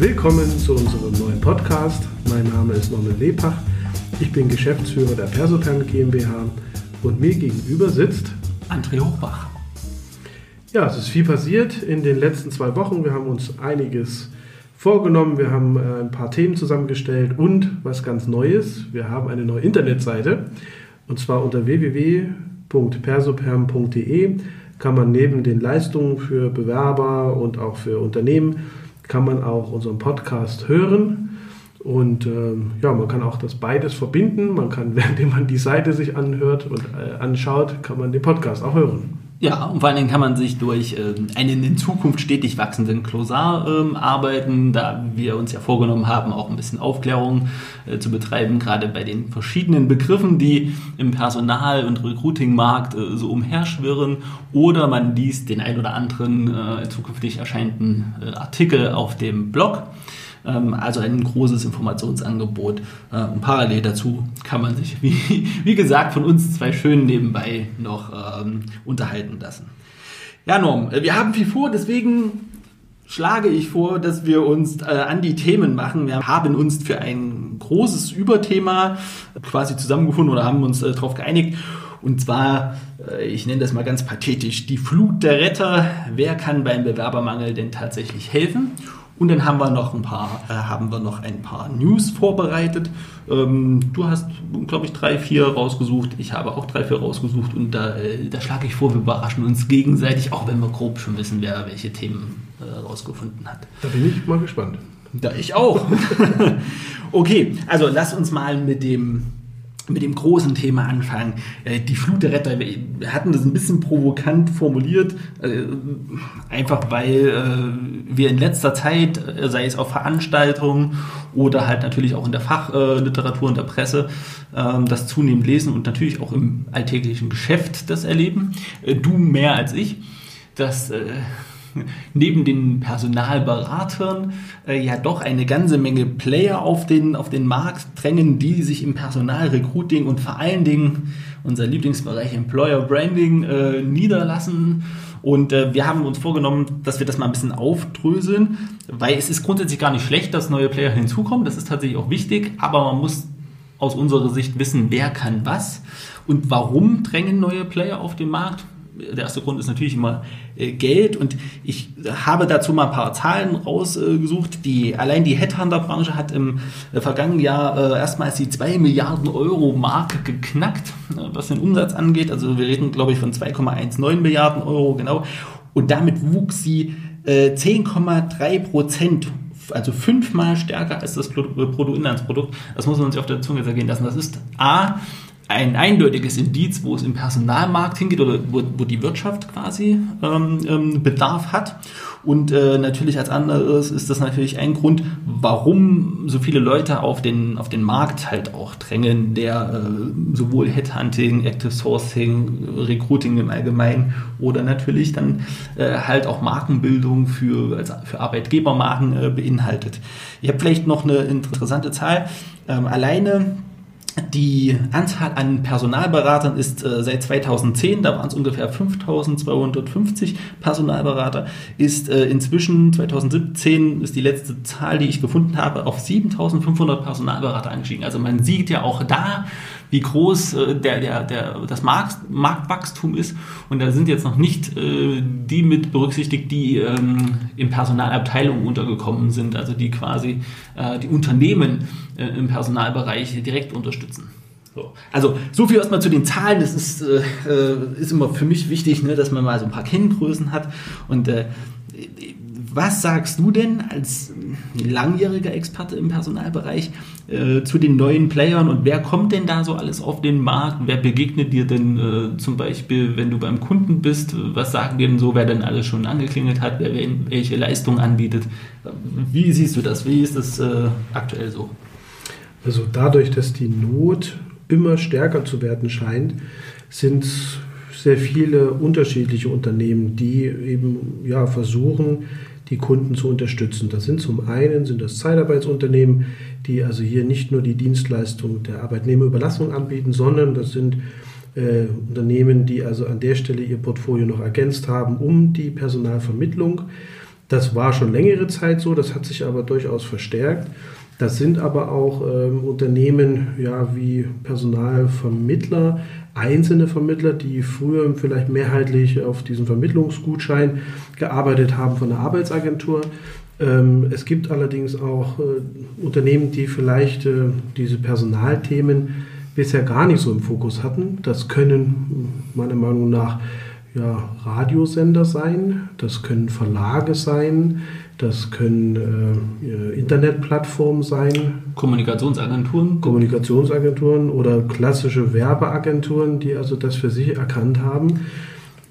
Willkommen zu unserem neuen Podcast. Mein Name ist Norman Lepach. Ich bin Geschäftsführer der Persopan GmbH und mir gegenüber sitzt André Hochbach. Ja, es ist viel passiert in den letzten zwei Wochen. Wir haben uns einiges vorgenommen. Wir haben äh, ein paar Themen zusammengestellt und was ganz Neues. Wir haben eine neue Internetseite und zwar unter www.persoperm.de kann man neben den Leistungen für Bewerber und auch für Unternehmen kann man auch unseren Podcast hören. Und ähm, ja, man kann auch das beides verbinden. Man kann, während man die Seite sich anhört und äh, anschaut, kann man den Podcast auch hören. Ja, und vor allen Dingen kann man sich durch äh, einen in Zukunft stetig wachsenden Klosar äh, arbeiten, da wir uns ja vorgenommen haben, auch ein bisschen Aufklärung äh, zu betreiben, gerade bei den verschiedenen Begriffen, die im Personal- und Recruiting-Markt äh, so umherschwirren. Oder man liest den ein oder anderen äh, zukünftig erscheinenden äh, Artikel auf dem Blog. Ähm, also ein großes Informationsangebot. Äh, und parallel dazu kann man sich, wie, wie gesagt, von uns zwei schön nebenbei noch ähm, unterhalten lassen. Ja, Norm, äh, wir haben viel vor, deswegen schlage ich vor, dass wir uns äh, an die Themen machen. Wir haben uns für ein großes Überthema quasi zusammengefunden oder haben uns äh, darauf geeinigt. Und zwar, äh, ich nenne das mal ganz pathetisch, die Flut der Retter. Wer kann beim Bewerbermangel denn tatsächlich helfen? Und dann haben wir noch ein paar, äh, haben wir noch ein paar News vorbereitet. Ähm, du hast, glaube ich, drei, vier rausgesucht. Ich habe auch drei, vier rausgesucht. Und da, äh, da schlage ich vor, wir überraschen uns gegenseitig, auch wenn wir grob schon wissen, wer welche Themen äh, rausgefunden hat. Da bin ich mal gespannt. Da ich auch. okay, also lass uns mal mit dem mit dem großen Thema anfangen. Äh, die Flut der Retter. Wir hatten das ein bisschen provokant formuliert, äh, einfach weil äh, wir in letzter Zeit, sei es auf Veranstaltungen oder halt natürlich auch in der Fachliteratur und der Presse, ähm, das zunehmend lesen und natürlich auch im alltäglichen Geschäft das erleben. Du mehr als ich. dass neben den Personalberatern äh, ja doch eine ganze Menge Player auf den, auf den Markt drängen, die sich im Personalrecruiting und vor allen Dingen unser Lieblingsbereich Employer Branding äh, niederlassen. Und äh, wir haben uns vorgenommen, dass wir das mal ein bisschen aufdröseln, weil es ist grundsätzlich gar nicht schlecht, dass neue Player hinzukommen. Das ist tatsächlich auch wichtig, aber man muss aus unserer Sicht wissen, wer kann was und warum drängen neue Player auf den Markt der erste Grund ist natürlich immer äh, Geld und ich habe dazu mal ein paar Zahlen rausgesucht. Die, allein die Headhunter-Branche hat im äh, vergangenen Jahr äh, erstmals die 2 Milliarden Euro Marke geknackt, was den Umsatz angeht. Also wir reden, glaube ich, von 2,19 Milliarden Euro genau. Und damit wuchs sie 10,3 äh, Prozent also fünfmal stärker als das Bruttoinlandsprodukt. Das muss man sich auf der Zunge zergehen lassen. Das ist A, ein eindeutiges Indiz, wo es im Personalmarkt hingeht oder wo, wo die Wirtschaft quasi ähm, ähm, Bedarf hat. Und äh, natürlich als anderes ist das natürlich ein Grund, warum so viele Leute auf den, auf den Markt halt auch drängen, der äh, sowohl Headhunting, Active Sourcing, Recruiting im Allgemeinen oder natürlich dann äh, halt auch Markenbildung für, also für Arbeitgebermarken äh, beinhaltet. Ich habe vielleicht noch eine interessante Zahl. Ähm, alleine die Anzahl an Personalberatern ist äh, seit 2010, da waren es ungefähr 5250 Personalberater, ist äh, inzwischen 2017 ist die letzte Zahl, die ich gefunden habe, auf 7500 Personalberater angestiegen. Also man sieht ja auch da, wie groß äh, der, der, der, das Markt, Marktwachstum ist. Und da sind jetzt noch nicht äh, die mit berücksichtigt, die ähm, in Personalabteilungen untergekommen sind, also die quasi äh, die Unternehmen äh, im Personalbereich direkt unterstützen. So. Also so viel erstmal zu den Zahlen. Das ist, äh, äh, ist immer für mich wichtig, ne, dass man mal so ein paar Kenngrößen hat. Und äh, was sagst du denn als langjähriger Experte im Personalbereich äh, zu den neuen Playern und wer kommt denn da so alles auf den Markt? Wer begegnet dir denn äh, zum Beispiel, wenn du beim Kunden bist? Was sagen dir denn so, wer denn alles schon angeklingelt hat, wer welche Leistungen anbietet? Wie siehst du das? Wie ist das äh, aktuell so? Also dadurch, dass die Not immer stärker zu werden scheint, sind sehr viele unterschiedliche Unternehmen, die eben ja, versuchen, die Kunden zu unterstützen. Das sind zum einen sind das Zeitarbeitsunternehmen, die also hier nicht nur die Dienstleistung der Arbeitnehmerüberlassung anbieten, sondern das sind äh, Unternehmen, die also an der Stelle ihr Portfolio noch ergänzt haben um die Personalvermittlung. Das war schon längere Zeit so, das hat sich aber durchaus verstärkt. Das sind aber auch ähm, Unternehmen ja, wie Personalvermittler, einzelne Vermittler, die früher vielleicht mehrheitlich auf diesen Vermittlungsgutschein gearbeitet haben von der Arbeitsagentur. Ähm, es gibt allerdings auch äh, Unternehmen, die vielleicht äh, diese Personalthemen bisher gar nicht so im Fokus hatten. Das können meiner Meinung nach ja, Radiosender sein, das können Verlage sein, das können äh, Internetplattformen sein. Kommunikationsagenturen. Kommunikationsagenturen oder klassische Werbeagenturen, die also das für sich erkannt haben.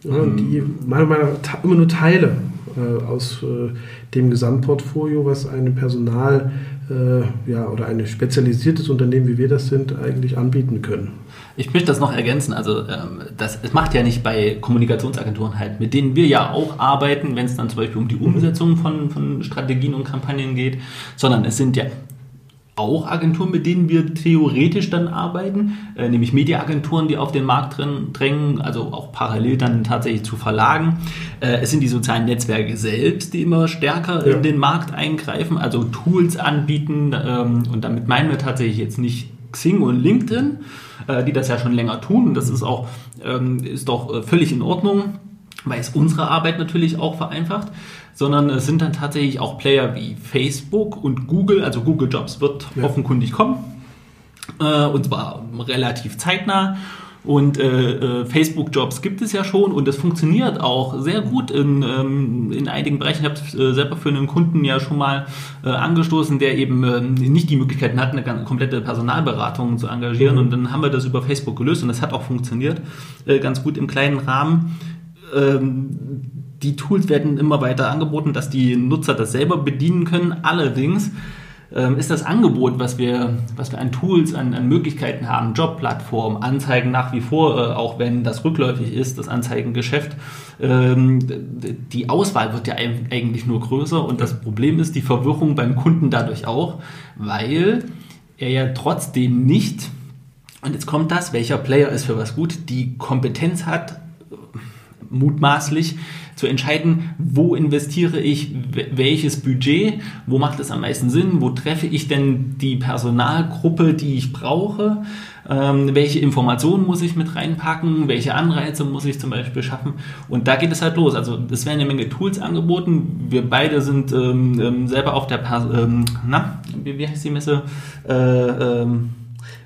Ja, mhm. Die meiner Meinung nach immer nur Teile äh, aus äh, dem Gesamtportfolio, was ein Personal äh, ja, oder ein spezialisiertes Unternehmen, wie wir das sind, eigentlich anbieten können. Ich möchte das noch ergänzen. Also ähm, das, es macht ja nicht bei Kommunikationsagenturen halt, mit denen wir ja auch arbeiten, wenn es dann zum Beispiel um die Umsetzung von, von Strategien und Kampagnen geht, sondern es sind ja auch Agenturen, mit denen wir theoretisch dann arbeiten, äh, nämlich Mediaagenturen, die auf den Markt drin, drängen, also auch parallel dann tatsächlich zu Verlagen. Äh, es sind die sozialen Netzwerke selbst, die immer stärker ja. in den Markt eingreifen, also Tools anbieten ähm, und damit meinen wir tatsächlich jetzt nicht Xing und LinkedIn, äh, die das ja schon länger tun. Und das ist auch ähm, ist doch äh, völlig in Ordnung, weil es unsere Arbeit natürlich auch vereinfacht. Sondern es sind dann tatsächlich auch Player wie Facebook und Google, also Google Jobs wird ja. offenkundig kommen. Äh, und zwar relativ zeitnah. Und äh, äh, Facebook-Jobs gibt es ja schon und das funktioniert auch sehr gut in, ähm, in einigen Bereichen. Ich habe es äh, selber für einen Kunden ja schon mal äh, angestoßen, der eben äh, nicht die Möglichkeiten hat, eine ganz, komplette Personalberatung zu engagieren. Mhm. Und dann haben wir das über Facebook gelöst und das hat auch funktioniert, äh, ganz gut im kleinen Rahmen. Ähm, die Tools werden immer weiter angeboten, dass die Nutzer das selber bedienen können. Allerdings ähm, ist das Angebot, was wir, was wir an Tools, an, an Möglichkeiten haben, Jobplattform, Anzeigen nach wie vor, äh, auch wenn das rückläufig ist, das Anzeigengeschäft, ähm, die Auswahl wird ja eigentlich nur größer und das Problem ist die Verwirrung beim Kunden dadurch auch, weil er ja trotzdem nicht, und jetzt kommt das, welcher Player ist für was gut, die Kompetenz hat, mutmaßlich zu entscheiden, wo investiere ich welches Budget, wo macht es am meisten Sinn, wo treffe ich denn die Personalgruppe, die ich brauche, ähm, welche Informationen muss ich mit reinpacken, welche Anreize muss ich zum Beispiel schaffen und da geht es halt los. Also es werden eine Menge Tools angeboten. Wir beide sind ähm, ähm selber auf der, Pers ähm, na, wie, heißt die Messe? Äh, ähm,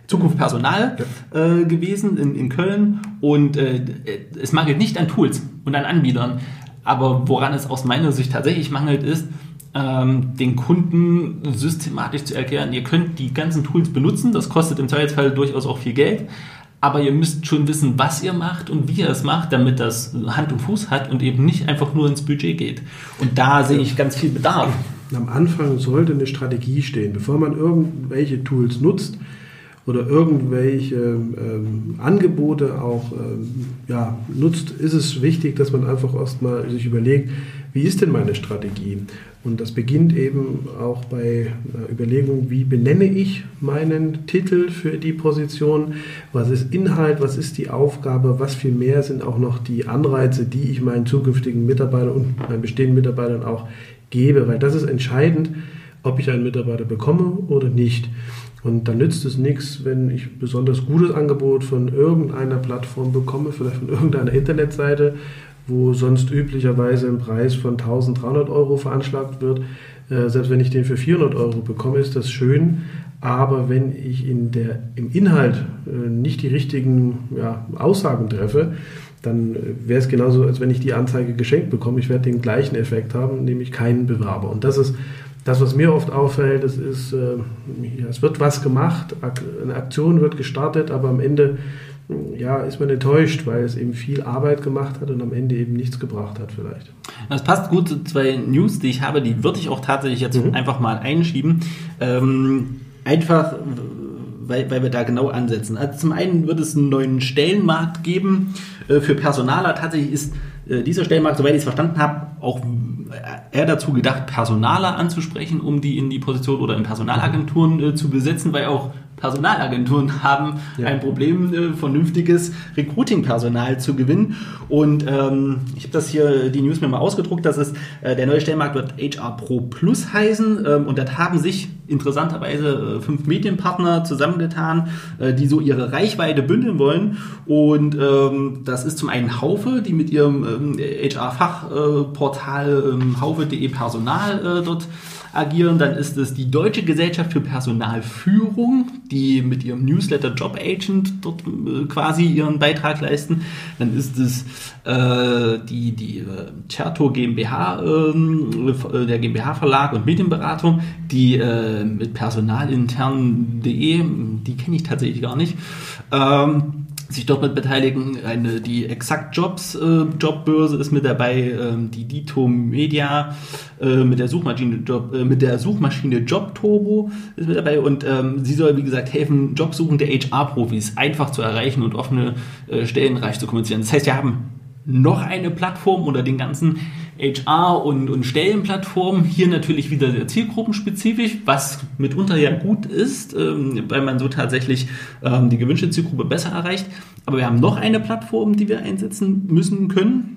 Zukunft Personal äh, gewesen in, in Köln und äh, es mangelt nicht an Tools und an Anbietern. Aber woran es aus meiner Sicht tatsächlich mangelt, ist, ähm, den Kunden systematisch zu erklären, ihr könnt die ganzen Tools benutzen, das kostet im Zweifelsfall durchaus auch viel Geld, aber ihr müsst schon wissen, was ihr macht und wie ihr es macht, damit das Hand und Fuß hat und eben nicht einfach nur ins Budget geht. Und da sehe ich ganz viel Bedarf. Am Anfang sollte eine Strategie stehen, bevor man irgendwelche Tools nutzt oder irgendwelche ähm, Angebote auch ähm, ja, nutzt, ist es wichtig, dass man einfach erstmal sich überlegt, wie ist denn meine Strategie? Und das beginnt eben auch bei einer Überlegung, wie benenne ich meinen Titel für die Position? Was ist Inhalt? Was ist die Aufgabe? Was viel mehr sind auch noch die Anreize, die ich meinen zukünftigen Mitarbeitern und meinen bestehenden Mitarbeitern auch gebe? Weil das ist entscheidend, ob ich einen Mitarbeiter bekomme oder nicht. Und dann nützt es nichts, wenn ich ein besonders gutes Angebot von irgendeiner Plattform bekomme, vielleicht von irgendeiner Internetseite, wo sonst üblicherweise ein Preis von 1300 Euro veranschlagt wird. Äh, selbst wenn ich den für 400 Euro bekomme, ist das schön. Aber wenn ich in der, im Inhalt äh, nicht die richtigen ja, Aussagen treffe, dann äh, wäre es genauso, als wenn ich die Anzeige geschenkt bekomme. Ich werde den gleichen Effekt haben, nämlich keinen Bewerber. Und das ist das, was mir oft auffällt, das ist, äh, ja, es wird was gemacht, eine Aktion wird gestartet, aber am Ende ja, ist man enttäuscht, weil es eben viel Arbeit gemacht hat und am Ende eben nichts gebracht hat vielleicht. Das passt gut zu zwei News, die ich habe, die würde ich auch tatsächlich jetzt mhm. einfach mal einschieben. Ähm, einfach, weil, weil wir da genau ansetzen. Also zum einen wird es einen neuen Stellenmarkt geben äh, für Personaler. Tatsächlich ist dieser Stellenmarkt, soweit ich es verstanden habe, auch eher dazu gedacht, Personaler anzusprechen, um die in die Position oder in Personalagenturen äh, zu besetzen, weil auch Personalagenturen haben ja. ein Problem, äh, vernünftiges Recruiting-Personal zu gewinnen. Und ähm, ich habe das hier, die News mir mal ausgedruckt, dass es äh, der neue Stellmarkt wird HR Pro Plus heißen. Ähm, und das haben sich interessanterweise äh, fünf Medienpartner zusammengetan, äh, die so ihre Reichweite bündeln wollen. Und ähm, das ist zum einen Haufe, die mit ihrem ähm, HR-Fachportal ähm, haufe.de Personal äh, dort agieren. Dann ist es die Deutsche Gesellschaft für Personalführung, die mit ihrem Newsletter Job Agent dort äh, quasi ihren Beitrag leisten. Dann ist es äh, die, die äh, Certo GmbH, ähm, äh, der GmbH Verlag und Medienberatung, die äh, mit personalintern.de, die kenne ich tatsächlich gar nicht. Ähm, sich dort mit beteiligen. Eine, die Exakt Jobs äh, Jobbörse ist mit dabei, ähm, die Dito Media äh, mit der Suchmaschine Job, äh, mit der Suchmaschine Job Turbo ist mit dabei und ähm, sie soll wie gesagt helfen, Jobsuchende HR-Profis einfach zu erreichen und offene äh, Stellen reich zu kommunizieren. Das heißt, wir haben noch eine Plattform unter den ganzen HR- und, und Stellenplattformen. Hier natürlich wieder sehr zielgruppenspezifisch, was mitunter ja gut ist, ähm, weil man so tatsächlich ähm, die gewünschte Zielgruppe besser erreicht. Aber wir haben noch eine Plattform, die wir einsetzen müssen können.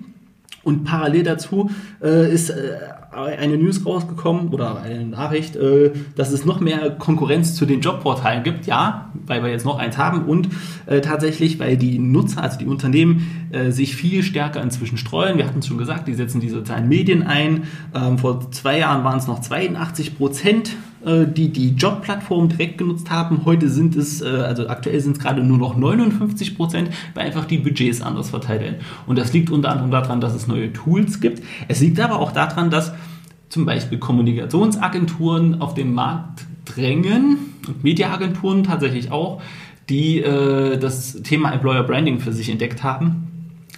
Und parallel dazu äh, ist äh, eine News rausgekommen oder eine Nachricht, äh, dass es noch mehr Konkurrenz zu den Jobportalen gibt. Ja, weil wir jetzt noch eins haben und äh, tatsächlich, weil die Nutzer, also die Unternehmen, äh, sich viel stärker inzwischen streuen. Wir hatten es schon gesagt, die setzen die sozialen Medien ein. Ähm, vor zwei Jahren waren es noch 82 Prozent die die Jobplattform direkt genutzt haben. Heute sind es, äh, also aktuell sind es gerade nur noch 59 Prozent, weil einfach die Budgets anders verteilt werden. Und das liegt unter anderem daran, dass es neue Tools gibt. Es liegt aber auch daran, dass zum Beispiel Kommunikationsagenturen auf den Markt drängen und Mediaagenturen tatsächlich auch, die äh, das Thema Employer Branding für sich entdeckt haben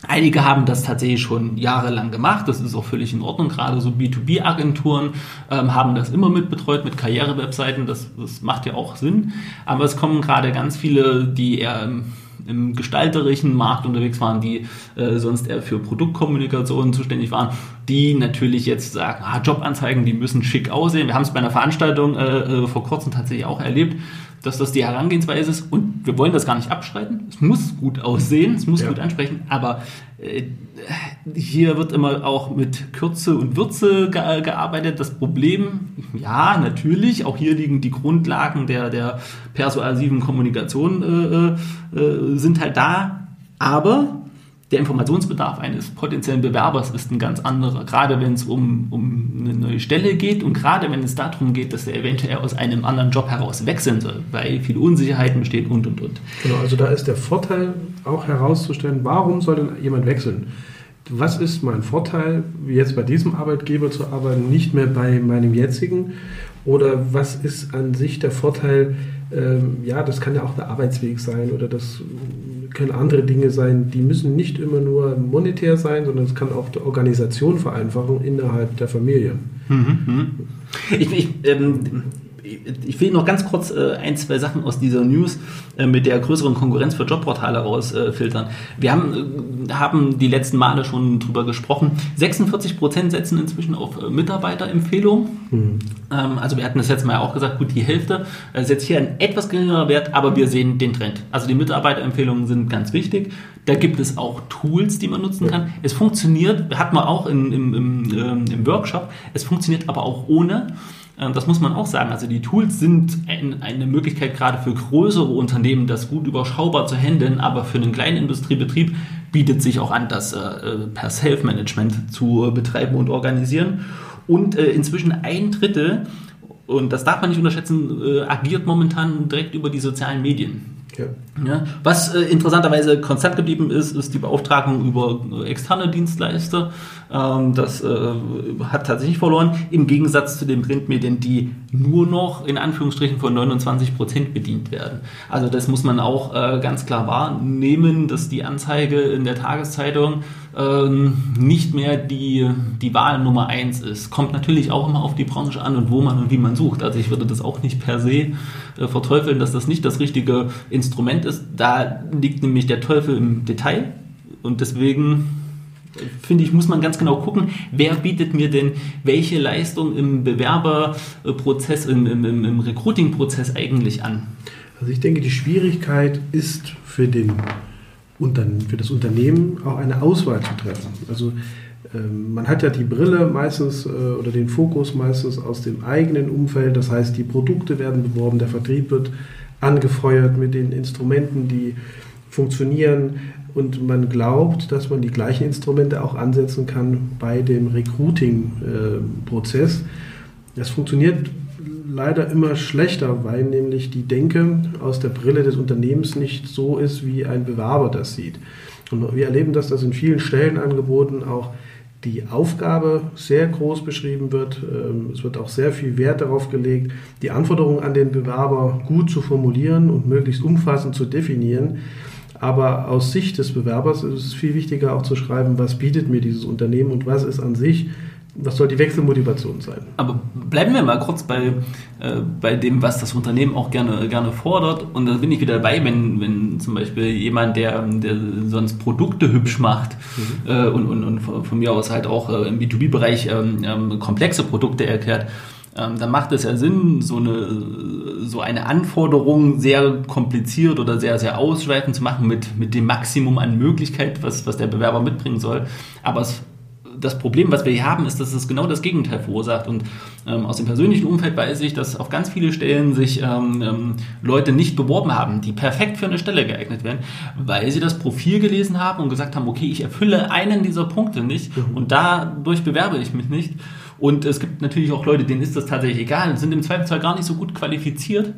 Einige haben das tatsächlich schon jahrelang gemacht, das ist auch völlig in Ordnung. Gerade so B2B-Agenturen ähm, haben das immer mit betreut, mit Karrierewebseiten, das, das macht ja auch Sinn. Aber es kommen gerade ganz viele, die eher im, im gestalterischen Markt unterwegs waren, die äh, sonst eher für Produktkommunikation zuständig waren, die natürlich jetzt sagen, ah, Jobanzeigen, die müssen schick aussehen. Wir haben es bei einer Veranstaltung äh, äh vor kurzem tatsächlich auch erlebt dass das die Herangehensweise ist und wir wollen das gar nicht abstreiten. Es muss gut aussehen, es muss ja. gut ansprechen, aber äh, hier wird immer auch mit Kürze und Würze ge gearbeitet. Das Problem, ja, natürlich, auch hier liegen die Grundlagen der, der persuasiven Kommunikation äh, äh, sind halt da, aber der Informationsbedarf eines potenziellen Bewerbers ist ein ganz anderer. Gerade wenn es um, um eine neue Stelle geht und gerade wenn es darum geht, dass er eventuell aus einem anderen Job heraus wechseln soll, weil viele Unsicherheiten bestehen und und und. Genau, also da ist der Vorteil auch herauszustellen, warum soll denn jemand wechseln? Was ist mein Vorteil, jetzt bei diesem Arbeitgeber zu arbeiten, nicht mehr bei meinem jetzigen? Oder was ist an sich der Vorteil? Ähm, ja, das kann ja auch der Arbeitsweg sein oder das können andere Dinge sein, die müssen nicht immer nur monetär sein, sondern es kann auch die Organisation vereinfachen innerhalb der Familie. Mhm, mhm. Ich, ich, ähm, ich will noch ganz kurz äh, ein, zwei Sachen aus dieser News äh, mit der größeren Konkurrenz für Jobportale rausfiltern. Äh, wir haben, äh, haben die letzten Male schon drüber gesprochen. 46 Prozent setzen inzwischen auf äh, Mitarbeiterempfehlungen. Mhm. Ähm, also wir hatten das letzte Mal auch gesagt, gut, die Hälfte äh, setzt hier ein etwas geringerer Wert, aber wir sehen den Trend. Also die Mitarbeiterempfehlungen sind ganz wichtig. Da gibt es auch Tools, die man nutzen kann. Es funktioniert, hat man auch in, im, im, ähm, im Workshop, es funktioniert aber auch ohne. Ähm, das muss man auch sagen. Also die Tools sind eine Möglichkeit gerade für größere Unternehmen, das gut überschaubar zu handeln, aber für einen kleinen Industriebetrieb bietet sich auch an, das äh, per Self-Management zu betreiben und organisieren. Und äh, inzwischen ein Drittel, und das darf man nicht unterschätzen, äh, agiert momentan direkt über die sozialen Medien. Ja. Ja, was äh, interessanterweise konstant geblieben ist, ist die Beauftragung über äh, externe Dienstleister. Ähm, das äh, hat tatsächlich verloren, im Gegensatz zu den Printmedien, die nur noch in Anführungsstrichen von 29 Prozent bedient werden. Also das muss man auch äh, ganz klar wahrnehmen, dass die Anzeige in der Tageszeitung ähm, nicht mehr die, die Wahl Nummer eins ist. Kommt natürlich auch immer auf die Branche an und wo man und wie man sucht. Also ich würde das auch nicht per se äh, verteufeln, dass das nicht das richtige Instrument ist. Da liegt nämlich der Teufel im Detail und deswegen finde ich, muss man ganz genau gucken, wer bietet mir denn welche Leistung im Bewerberprozess, im, im, im Recruiting-Prozess eigentlich an. Also ich denke, die Schwierigkeit ist für, den, für das Unternehmen auch eine Auswahl zu treffen. Also ähm, man hat ja die Brille meistens äh, oder den Fokus meistens aus dem eigenen Umfeld. Das heißt, die Produkte werden beworben, der Vertrieb wird angefeuert mit den Instrumenten, die funktionieren. Und man glaubt, dass man die gleichen Instrumente auch ansetzen kann bei dem Recruiting-Prozess. Das funktioniert leider immer schlechter, weil nämlich die Denke aus der Brille des Unternehmens nicht so ist, wie ein Bewerber das sieht. Und wir erleben das, dass in vielen Stellenangeboten auch die Aufgabe sehr groß beschrieben wird. Ähm, es wird auch sehr viel Wert darauf gelegt, die Anforderungen an den Bewerber gut zu formulieren und möglichst umfassend zu definieren. Aber aus Sicht des Bewerbers ist es viel wichtiger auch zu schreiben, was bietet mir dieses Unternehmen und was ist an sich was soll die Wechselmotivation sein? Aber bleiben wir mal kurz bei, äh, bei dem, was das Unternehmen auch gerne, gerne fordert. Und da bin ich wieder dabei, wenn, wenn zum Beispiel jemand, der, der sonst Produkte hübsch macht mhm. äh, und, und, und von mir aus halt auch äh, im B2B-Bereich ähm, ähm, komplexe Produkte erklärt, ähm, dann macht es ja Sinn, so eine, so eine Anforderung sehr kompliziert oder sehr, sehr ausschweifend zu machen mit, mit dem Maximum an Möglichkeit, was, was der Bewerber mitbringen soll. Aber es das Problem, was wir hier haben, ist, dass es genau das Gegenteil verursacht. Und ähm, aus dem persönlichen Umfeld weiß ich, dass auf ganz viele Stellen sich ähm, ähm, Leute nicht beworben haben, die perfekt für eine Stelle geeignet wären, weil sie das Profil gelesen haben und gesagt haben, okay, ich erfülle einen dieser Punkte nicht mhm. und dadurch bewerbe ich mich nicht. Und es gibt natürlich auch Leute, denen ist das tatsächlich egal, sind im Zweifelsfall gar nicht so gut qualifiziert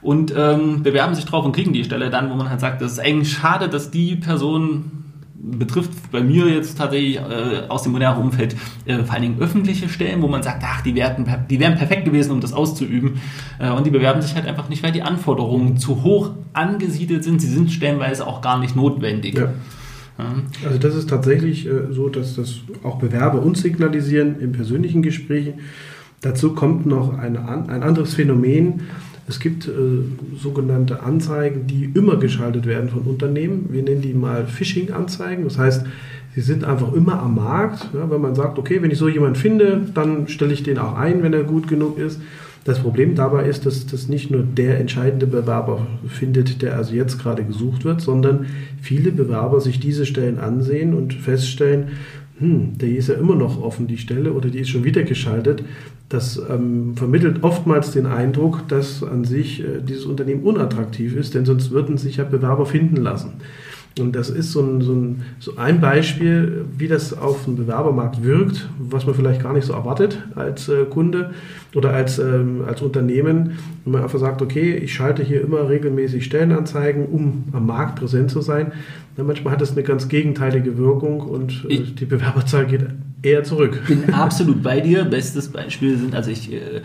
und ähm, bewerben sich drauf und kriegen die Stelle dann, wo man halt sagt, das ist eigentlich schade, dass die Person betrifft bei mir jetzt tatsächlich äh, aus dem modernen Umfeld äh, vor allen Dingen öffentliche Stellen, wo man sagt, ach, die wären, die wären perfekt gewesen, um das auszuüben. Äh, und die bewerben sich halt einfach nicht, weil die Anforderungen zu hoch angesiedelt sind. Sie sind stellenweise auch gar nicht notwendig. Ja. Also das ist tatsächlich äh, so, dass das auch Bewerber uns signalisieren im persönlichen Gespräch. Dazu kommt noch eine, ein anderes Phänomen, es gibt äh, sogenannte Anzeigen, die immer geschaltet werden von Unternehmen. Wir nennen die mal Phishing-Anzeigen. Das heißt, sie sind einfach immer am Markt. Ja, wenn man sagt, okay, wenn ich so jemanden finde, dann stelle ich den auch ein, wenn er gut genug ist. Das Problem dabei ist, dass das nicht nur der entscheidende Bewerber findet, der also jetzt gerade gesucht wird, sondern viele Bewerber sich diese Stellen ansehen und feststellen, hm, die ist ja immer noch offen, die Stelle, oder die ist schon wieder geschaltet. Das ähm, vermittelt oftmals den Eindruck, dass an sich äh, dieses Unternehmen unattraktiv ist, denn sonst würden sich ja Bewerber finden lassen. Und das ist so ein, so, ein, so ein, Beispiel, wie das auf dem Bewerbermarkt wirkt, was man vielleicht gar nicht so erwartet als äh, Kunde oder als, ähm, als Unternehmen, wenn man einfach sagt, okay, ich schalte hier immer regelmäßig Stellenanzeigen, um am Markt präsent zu sein. Dann manchmal hat das eine ganz gegenteilige Wirkung und äh, die Bewerberzahl geht eher zurück. Ich bin absolut bei dir. Bestes Beispiel sind, also ich äh,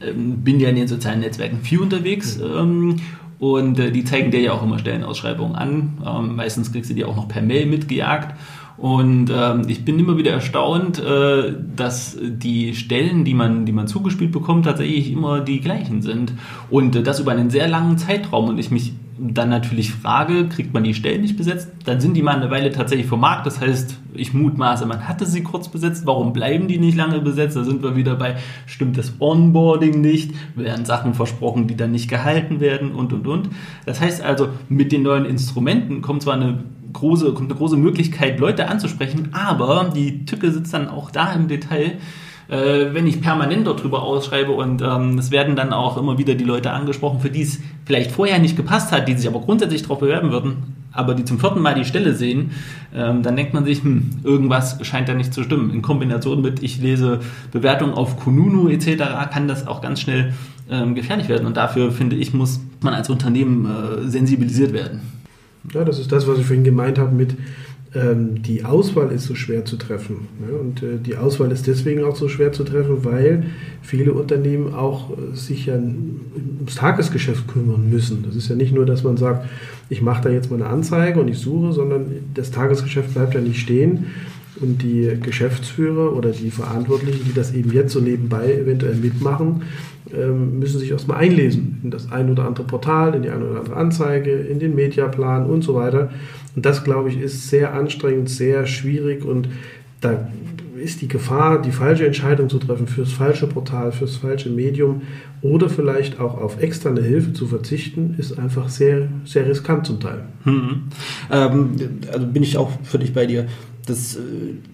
ähm, bin ja in den sozialen Netzwerken viel unterwegs. Ähm, und äh, die zeigen dir ja auch immer Stellenausschreibungen an. Ähm, meistens kriegst du die auch noch per Mail mitgejagt. Und ähm, ich bin immer wieder erstaunt, äh, dass die Stellen, die man, die man zugespielt bekommt, tatsächlich immer die gleichen sind. Und äh, das über einen sehr langen Zeitraum. Und ich mich dann natürlich frage, kriegt man die Stellen nicht besetzt, dann sind die mal eine Weile tatsächlich vom Markt. Das heißt, ich mutmaße, man hatte sie kurz besetzt. Warum bleiben die nicht lange besetzt? Da sind wir wieder bei, stimmt das Onboarding nicht? Werden Sachen versprochen, die dann nicht gehalten werden und, und, und. Das heißt also, mit den neuen Instrumenten kommt zwar eine große, eine große Möglichkeit, Leute anzusprechen, aber die Tücke sitzt dann auch da im Detail, äh, wenn ich permanent darüber ausschreibe und ähm, es werden dann auch immer wieder die Leute angesprochen, für die es vielleicht vorher nicht gepasst hat, die sich aber grundsätzlich darauf bewerben würden, aber die zum vierten Mal die Stelle sehen, ähm, dann denkt man sich, hm, irgendwas scheint da nicht zu stimmen. In Kombination mit, ich lese Bewertungen auf Kununu etc., kann das auch ganz schnell ähm, gefährlich werden. Und dafür, finde ich, muss man als Unternehmen äh, sensibilisiert werden. Ja, das ist das, was ich vorhin gemeint habe mit, ähm, die Auswahl ist so schwer zu treffen. Ne? Und äh, die Auswahl ist deswegen auch so schwer zu treffen, weil viele Unternehmen auch äh, sich ja ums Tagesgeschäft kümmern müssen. Das ist ja nicht nur, dass man sagt, ich mache da jetzt mal eine Anzeige und ich suche, sondern das Tagesgeschäft bleibt ja nicht stehen. Und die Geschäftsführer oder die Verantwortlichen, die das eben jetzt so nebenbei eventuell mitmachen, ähm, müssen sich erstmal einlesen in das ein oder andere Portal, in die eine oder andere Anzeige, in den Mediaplan und so weiter. Und das, glaube ich, ist sehr anstrengend, sehr schwierig und da ist die Gefahr, die falsche Entscheidung zu treffen fürs falsche Portal, fürs falsche Medium oder vielleicht auch auf externe Hilfe zu verzichten, ist einfach sehr, sehr riskant zum Teil. Hm. Ähm, also bin ich auch völlig bei dir. Das, äh,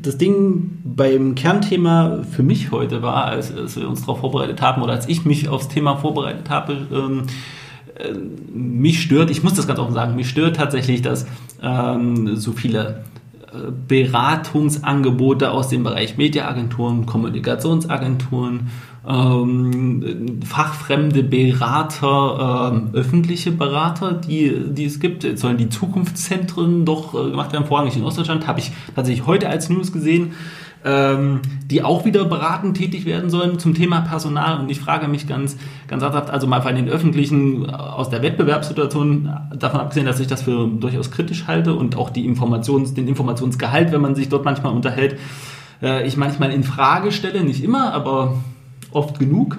das Ding beim Kernthema für mich heute war, als, als wir uns darauf vorbereitet haben oder als ich mich aufs Thema vorbereitet habe, ähm, äh, mich stört, ich muss das ganz offen sagen, mich stört tatsächlich, dass ähm, so viele äh, Beratungsangebote aus dem Bereich Mediaagenturen, Kommunikationsagenturen, ähm, fachfremde Berater, ähm, öffentliche Berater, die, die es gibt. Jetzt sollen die Zukunftszentren doch äh, gemacht werden, vorrangig in Ostdeutschland, habe ich tatsächlich heute als News gesehen ähm, die auch wieder beratend tätig werden sollen zum Thema Personal. Und ich frage mich ganz, ganz ernsthaft, also mal von den öffentlichen aus der Wettbewerbssituation, davon abgesehen, dass ich das für durchaus kritisch halte und auch die Informations, den Informationsgehalt, wenn man sich dort manchmal unterhält, äh, ich manchmal in Frage stelle, nicht immer, aber oft genug,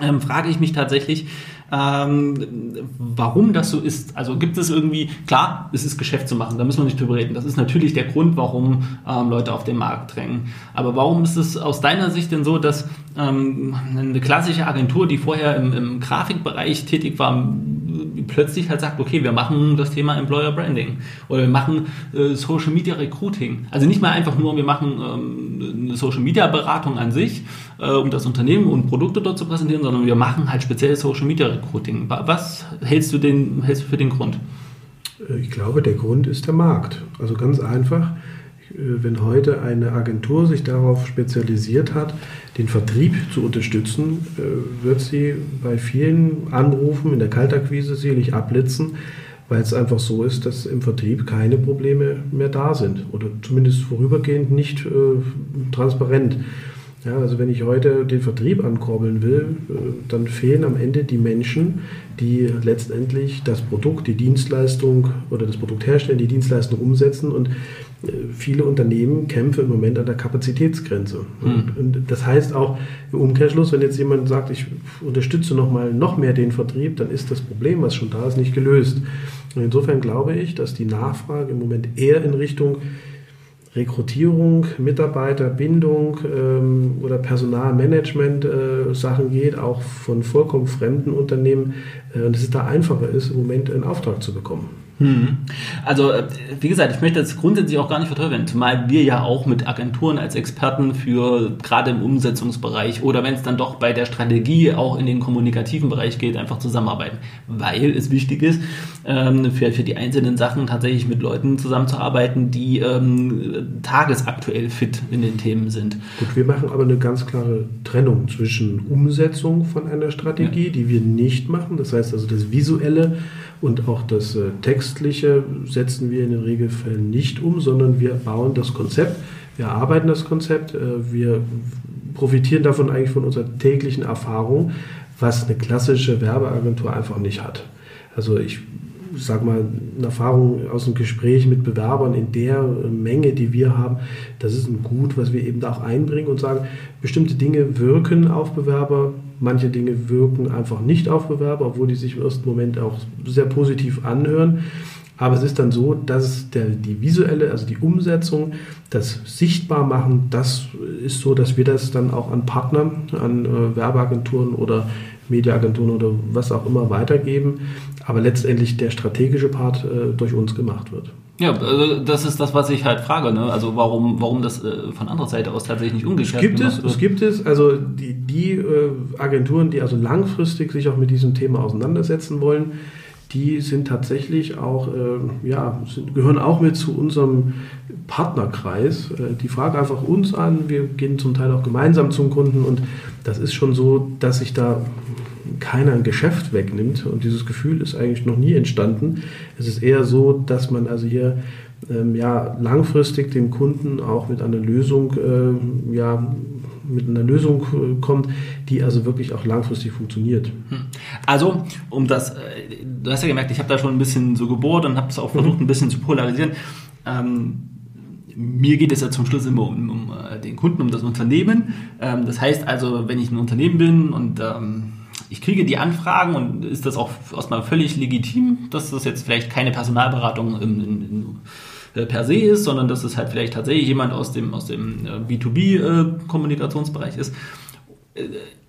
ähm, frage ich mich tatsächlich, ähm, warum das so ist. Also gibt es irgendwie, klar, es ist Geschäft zu machen, da müssen wir nicht drüber reden. Das ist natürlich der Grund, warum ähm, Leute auf den Markt drängen. Aber warum ist es aus deiner Sicht denn so, dass ähm, eine klassische Agentur, die vorher im, im Grafikbereich tätig war, plötzlich halt sagt, okay, wir machen das Thema Employer Branding oder wir machen äh, Social Media Recruiting. Also nicht mal einfach nur, wir machen ähm, eine Social Media Beratung an sich, äh, um das Unternehmen und Produkte dort zu präsentieren, sondern wir machen halt speziell Social Media Recruiting. Was hältst du, den, hältst du für den Grund? Äh, ich glaube, der Grund ist der Markt. Also ganz einfach. Äh, wenn heute eine Agentur sich darauf spezialisiert hat, den Vertrieb zu unterstützen, äh, wird sie bei vielen Anrufen in der Kaltakquise sicherlich abblitzen, weil es einfach so ist, dass im Vertrieb keine Probleme mehr da sind oder zumindest vorübergehend nicht äh, transparent. Ja, also wenn ich heute den Vertrieb ankurbeln will, äh, dann fehlen am Ende die Menschen, die letztendlich das Produkt, die Dienstleistung oder das Produkt herstellen, die Dienstleistung umsetzen und viele Unternehmen kämpfen im Moment an der Kapazitätsgrenze. Mhm. Und, das heißt auch im Umkehrschluss, wenn jetzt jemand sagt, ich unterstütze noch mal noch mehr den Vertrieb, dann ist das Problem, was schon da ist, nicht gelöst. Und insofern glaube ich, dass die Nachfrage im Moment eher in Richtung Rekrutierung, Mitarbeiterbindung ähm, oder Personalmanagement äh, Sachen geht, auch von vollkommen fremden Unternehmen, äh, und dass es da einfacher ist, im Moment einen Auftrag zu bekommen. Hm. Also, äh, wie gesagt, ich möchte das grundsätzlich auch gar nicht verteufeln, zumal wir ja auch mit Agenturen als Experten für gerade im Umsetzungsbereich oder wenn es dann doch bei der Strategie auch in den kommunikativen Bereich geht, einfach zusammenarbeiten. Weil es wichtig ist, ähm, für, für die einzelnen Sachen tatsächlich mit Leuten zusammenzuarbeiten, die ähm, tagesaktuell fit in den Themen sind. Gut, wir machen aber eine ganz klare Trennung zwischen Umsetzung von einer Strategie, ja. die wir nicht machen, das heißt also das Visuelle und auch das äh, Textliche setzen wir in den Regelfällen nicht um, sondern wir bauen das Konzept, wir erarbeiten das Konzept, äh, wir profitieren davon eigentlich von unserer täglichen Erfahrung, was eine klassische Werbeagentur einfach nicht hat. Also ich sag mal, eine Erfahrung aus einem Gespräch mit Bewerbern in der Menge, die wir haben, das ist ein Gut, was wir eben da auch einbringen und sagen, bestimmte Dinge wirken auf Bewerber, manche Dinge wirken einfach nicht auf Bewerber, obwohl die sich im ersten Moment auch sehr positiv anhören. Aber es ist dann so, dass der, die visuelle, also die Umsetzung, das Sichtbarmachen, das ist so, dass wir das dann auch an Partner, an äh, Werbeagenturen oder Mediaagenturen oder was auch immer weitergeben, aber letztendlich der strategische Part äh, durch uns gemacht wird. Ja, also das ist das, was ich halt frage. Ne? Also warum, warum das äh, von anderer Seite aus tatsächlich nicht umgekehrt gibt es, Es gibt es. Also die, die äh, Agenturen, die also langfristig sich auch mit diesem Thema auseinandersetzen wollen, die sind tatsächlich auch, äh, ja, sind, gehören auch mit zu unserem Partnerkreis. Äh, die fragen einfach uns an, wir gehen zum Teil auch gemeinsam zum Kunden und das ist schon so, dass sich da keiner ein Geschäft wegnimmt und dieses Gefühl ist eigentlich noch nie entstanden. Es ist eher so, dass man also hier ähm, ja, langfristig dem Kunden auch mit einer Lösung äh, ja, mit einer Lösung äh, kommt, die also wirklich auch langfristig funktioniert. Hm. Also, um das, äh, du hast ja gemerkt, ich habe da schon ein bisschen so gebohrt und habe es auch versucht, mhm. ein bisschen zu polarisieren. Ähm, mir geht es ja zum Schluss immer um, um, äh, den Kunden, um das Unternehmen. Ähm, das heißt also, wenn ich ein Unternehmen bin und ähm, ich kriege die Anfragen und ist das auch erstmal völlig legitim, dass das jetzt vielleicht keine Personalberatung in, in, äh, per se ist, sondern dass es halt vielleicht tatsächlich jemand aus dem, aus dem äh, B2B-Kommunikationsbereich ist.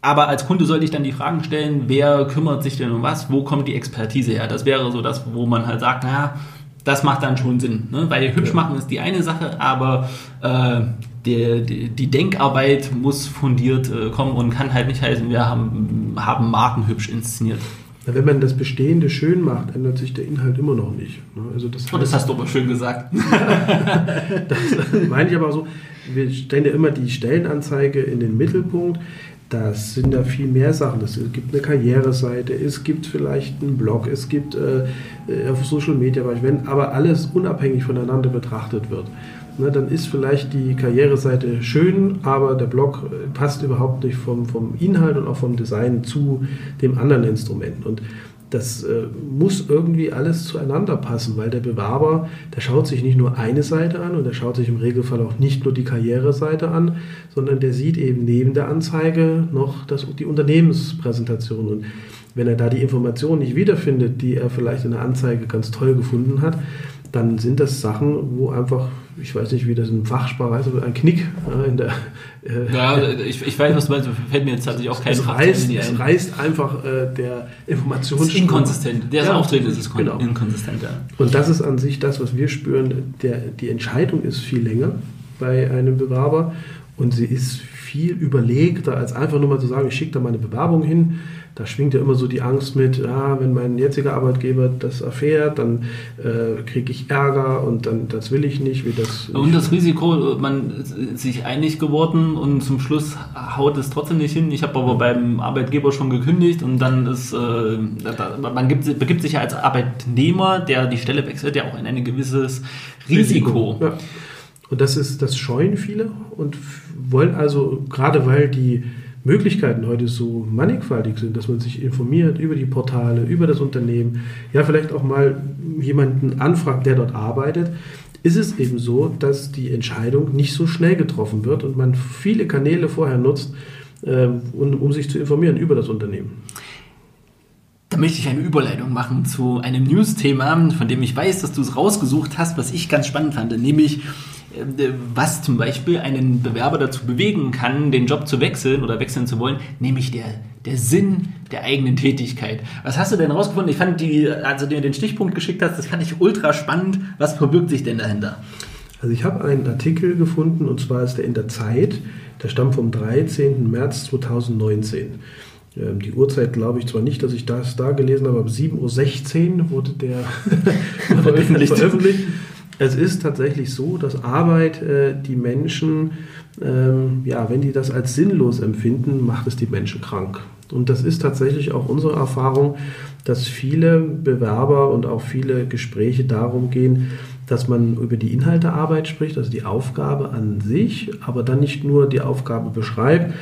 Aber als Kunde sollte ich dann die Fragen stellen, wer kümmert sich denn um was, wo kommt die Expertise her? Das wäre so das, wo man halt sagt, naja, das macht dann schon Sinn. Ne? Weil hübsch machen ist die eine Sache, aber äh, die, die, die, Denkarbeit muss fundiert äh, kommen und kann halt nicht heißen, wir haben, haben Marken hübsch inszeniert. Na, wenn man das Bestehende schön macht, ändert sich der Inhalt immer noch nicht. Ne? Also das, heißt, oh, das hast du aber schön gesagt. das meine ich aber so. Wir stellen ja immer die Stellenanzeige in den Mittelpunkt. Das sind ja viel mehr Sachen. Es gibt eine Karriereseite, es gibt vielleicht einen Blog, es gibt äh, äh auf Social Media, wenn aber alles unabhängig voneinander betrachtet wird. Ne, dann ist vielleicht die Karriereseite schön, aber der Blog äh, passt überhaupt nicht vom, vom Inhalt und auch vom Design zu dem anderen Instrument. Und das äh, muss irgendwie alles zueinander passen, weil der Bewerber, der schaut sich nicht nur eine Seite an und der schaut sich im Regelfall auch nicht nur die Karriereseite an, sondern der sieht eben neben der Anzeige noch das, die Unternehmenspräsentation. Und wenn er da die Informationen nicht wiederfindet, die er vielleicht in der Anzeige ganz toll gefunden hat, dann sind das Sachen, wo einfach, ich weiß nicht, wie das im Fachsprache heißt, aber ein Knick äh, in der. Äh, ja, ich, ich weiß, was du meinst, fällt mir jetzt tatsächlich auch kein es reißt, es reißt einfach äh, der Informations. ist inkonsistent. Der ja, Auftreten ist genau. inkonsistent, ja. Und das ist an sich das, was wir spüren. Der, die Entscheidung ist viel länger bei einem Bewerber und sie ist viel überlegter, als einfach nur mal zu sagen, ich schicke da meine Bewerbung hin da schwingt ja immer so die Angst mit, ja, wenn mein jetziger Arbeitgeber das erfährt, dann äh, kriege ich Ärger und dann das will ich nicht. Wie das und das Risiko, man ist sich einig geworden und zum Schluss haut es trotzdem nicht hin. Ich habe aber beim Arbeitgeber schon gekündigt und dann ist, äh, man gibt, begibt sich ja als Arbeitnehmer, der die Stelle wechselt, ja auch in ein gewisses Risiko. Risiko. Ja. Und das ist, das scheuen viele und wollen also, gerade weil die Möglichkeiten heute so mannigfaltig sind, dass man sich informiert über die Portale, über das Unternehmen, ja vielleicht auch mal jemanden anfragt, der dort arbeitet, ist es eben so, dass die Entscheidung nicht so schnell getroffen wird und man viele Kanäle vorher nutzt, äh, um, um sich zu informieren über das Unternehmen. Da möchte ich eine Überleitung machen zu einem News-Thema, von dem ich weiß, dass du es rausgesucht hast, was ich ganz spannend fand, nämlich was zum Beispiel einen Bewerber dazu bewegen kann, den Job zu wechseln oder wechseln zu wollen, nämlich der, der Sinn der eigenen Tätigkeit. Was hast du denn rausgefunden? Ich fand die, als du dir den Stichpunkt geschickt hast, das fand ich ultra spannend. Was verbirgt sich denn dahinter? Also ich habe einen Artikel gefunden und zwar ist der in der Zeit, der stammt vom 13. März 2019. Ähm, die Uhrzeit glaube ich zwar nicht, dass ich das da gelesen habe, aber 7.16 Uhr wurde der veröffentlicht. veröffentlicht. Es ist tatsächlich so, dass Arbeit äh, die Menschen, ähm, ja, wenn die das als sinnlos empfinden, macht es die Menschen krank. Und das ist tatsächlich auch unsere Erfahrung, dass viele Bewerber und auch viele Gespräche darum gehen, dass man über die Inhaltearbeit spricht, also die Aufgabe an sich, aber dann nicht nur die Aufgabe beschreibt.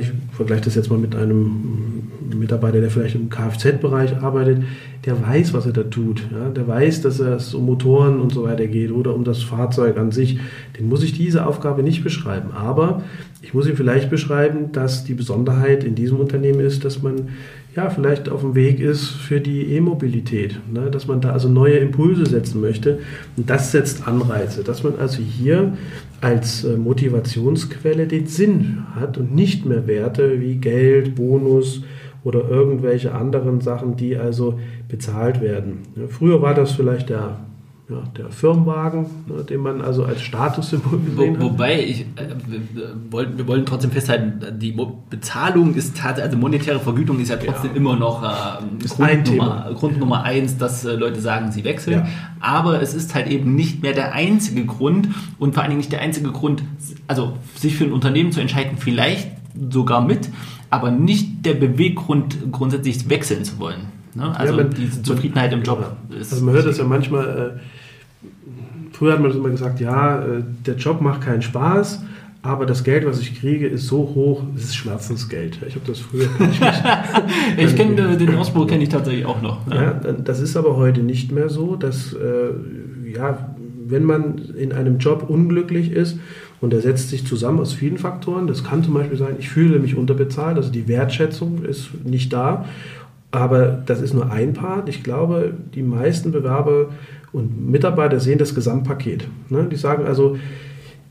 Ich vergleiche das jetzt mal mit einem Mitarbeiter, der vielleicht im Kfz-Bereich arbeitet, der weiß, was er da tut. Ja, der weiß, dass es um Motoren und so weiter geht oder um das Fahrzeug an sich. Den muss ich diese Aufgabe nicht beschreiben. Aber ich muss ihm vielleicht beschreiben, dass die Besonderheit in diesem Unternehmen ist, dass man ja, vielleicht auf dem Weg ist für die E-Mobilität, ne? dass man da also neue Impulse setzen möchte. Und das setzt Anreize, dass man also hier als äh, Motivationsquelle den Sinn hat und nicht mehr Werte wie Geld, Bonus oder irgendwelche anderen Sachen, die also bezahlt werden. Früher war das vielleicht der ja, der Firmenwagen, ne, den man also als Statussymbol gesehen Wo, Wobei, ich, äh, wir, wir wollen trotzdem festhalten, die Bezahlung ist tatsächlich, also monetäre Vergütung ist ja trotzdem ja. immer noch äh, Grund, ein Nummer, Grund Nummer eins, dass äh, Leute sagen, sie wechseln. Ja. Aber es ist halt eben nicht mehr der einzige Grund und vor allen Dingen nicht der einzige Grund, also sich für ein Unternehmen zu entscheiden, vielleicht sogar mit, aber nicht der Beweggrund, grundsätzlich wechseln zu wollen. Ne? Also ja, man, diese Zufriedenheit im Job. Ist also man hört das ja manchmal, äh, früher hat man das immer gesagt, ja, äh, der Job macht keinen Spaß, aber das Geld, was ich kriege, ist so hoch, es ist Schmerzensgeld. Ich habe das früher nicht. ich kenne den Ausspruch kenne ich tatsächlich auch noch. Ja. ja. das ist aber heute nicht mehr so, dass äh, ja, wenn man in einem Job unglücklich ist und er setzt sich zusammen aus vielen Faktoren, das kann zum Beispiel sein, ich fühle mich unterbezahlt, also die Wertschätzung ist nicht da aber das ist nur ein Part. Ich glaube, die meisten Bewerber Und Mitarbeiter sehen das Gesamtpaket. Ne? Die sagen also,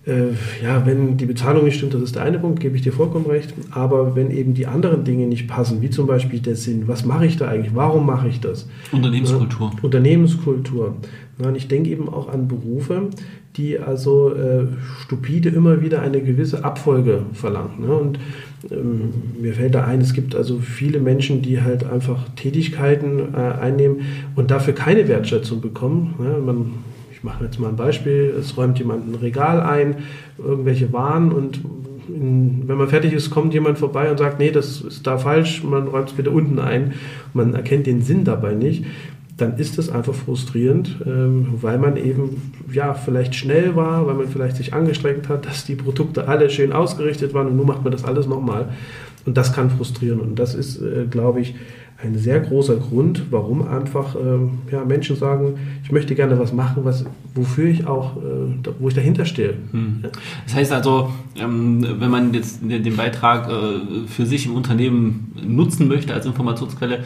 ja, wenn die Bezahlung nicht stimmt, das ist der eine Punkt, gebe ich dir vollkommen recht. Aber wenn eben die anderen Dinge nicht passen, wie zum Beispiel der Sinn, was mache ich da eigentlich, warum mache ich das? Unternehmenskultur. Ja, Unternehmenskultur. Ja, und ich denke eben auch an Berufe, die also äh, stupide immer wieder eine gewisse Abfolge verlangen. Ne? Und ähm, mir fällt da ein, es gibt also viele Menschen, die halt einfach Tätigkeiten äh, einnehmen und dafür keine Wertschätzung bekommen. Ne? Man ich mache jetzt mal ein Beispiel, es räumt jemand ein Regal ein, irgendwelche Waren und in, wenn man fertig ist, kommt jemand vorbei und sagt, nee, das ist da falsch, man räumt es bitte unten ein. Man erkennt den Sinn dabei nicht. Dann ist das einfach frustrierend, ähm, weil man eben ja vielleicht schnell war, weil man vielleicht sich angestrengt hat, dass die Produkte alle schön ausgerichtet waren und nun macht man das alles nochmal. Und das kann frustrieren. Und das ist, äh, glaube ich, ein sehr großer Grund, warum einfach ähm, ja, Menschen sagen, ich möchte gerne was machen, was, wofür ich auch, äh, wo ich dahinter stehe. Hm. Das heißt also, ähm, wenn man jetzt den Beitrag äh, für sich im Unternehmen nutzen möchte als Informationsquelle,